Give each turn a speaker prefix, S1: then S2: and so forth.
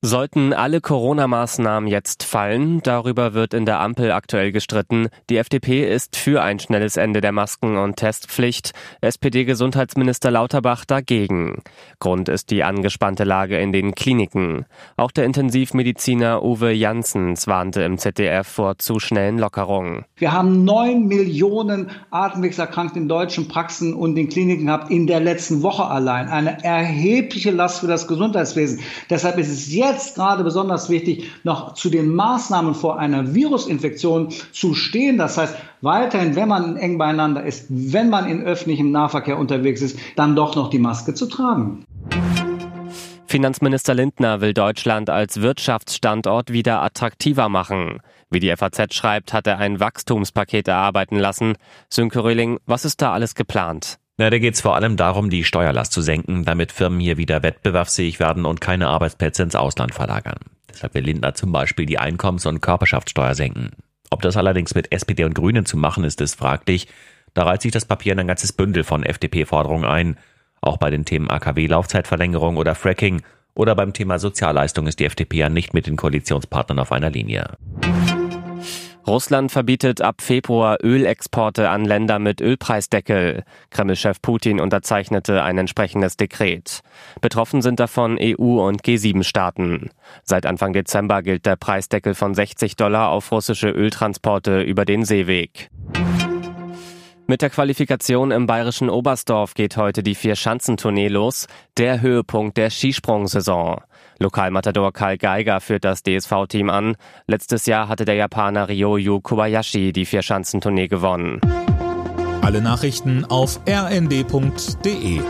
S1: Sollten alle Corona-Maßnahmen jetzt fallen, darüber wird in der Ampel aktuell gestritten. Die FDP ist für ein schnelles Ende der Masken- und Testpflicht, SPD-Gesundheitsminister Lauterbach dagegen. Grund ist die angespannte Lage in den Kliniken. Auch der Intensivmediziner Uwe Janssens warnte im ZDF vor zu schnellen Lockerungen.
S2: Wir haben neun Millionen Atemwegserkrankte in deutschen Praxen und in Kliniken gehabt in der letzten Woche allein. Eine erhebliche Last für das Gesundheitswesen. Deshalb ist es jetzt jetzt gerade besonders wichtig, noch zu den Maßnahmen vor einer Virusinfektion zu stehen. Das heißt, weiterhin, wenn man eng beieinander ist, wenn man in öffentlichem Nahverkehr unterwegs ist, dann doch noch die Maske zu tragen.
S1: Finanzminister Lindner will Deutschland als Wirtschaftsstandort wieder attraktiver machen. Wie die FAZ schreibt, hat er ein Wachstumspaket erarbeiten lassen. Sönke Röhling, was ist da alles geplant?
S3: Na, da geht es vor allem darum, die Steuerlast zu senken, damit Firmen hier wieder wettbewerbsfähig werden und keine Arbeitsplätze ins Ausland verlagern. Deshalb will Lindner zum Beispiel die Einkommens- und Körperschaftssteuer senken. Ob das allerdings mit SPD und Grünen zu machen ist, ist fraglich. Da reiht sich das Papier in ein ganzes Bündel von FDP-Forderungen ein. Auch bei den Themen AKW-Laufzeitverlängerung oder Fracking oder beim Thema Sozialleistung ist die FDP ja nicht mit den Koalitionspartnern auf einer Linie.
S1: Russland verbietet ab Februar Ölexporte an Länder mit Ölpreisdeckel. Kremlchef Putin unterzeichnete ein entsprechendes Dekret. Betroffen sind davon EU- und G7-Staaten. Seit Anfang Dezember gilt der Preisdeckel von 60 Dollar auf russische Öltransporte über den Seeweg. Mit der Qualifikation im bayerischen Oberstdorf geht heute die Vier-Schanzentournee los, der Höhepunkt der Skisprungsaison. Lokalmatador Karl Geiger führt das DSV-Team an. Letztes Jahr hatte der Japaner Ryoyu Kobayashi die Vier-Schanzentournee gewonnen.
S4: Alle Nachrichten auf rnd.de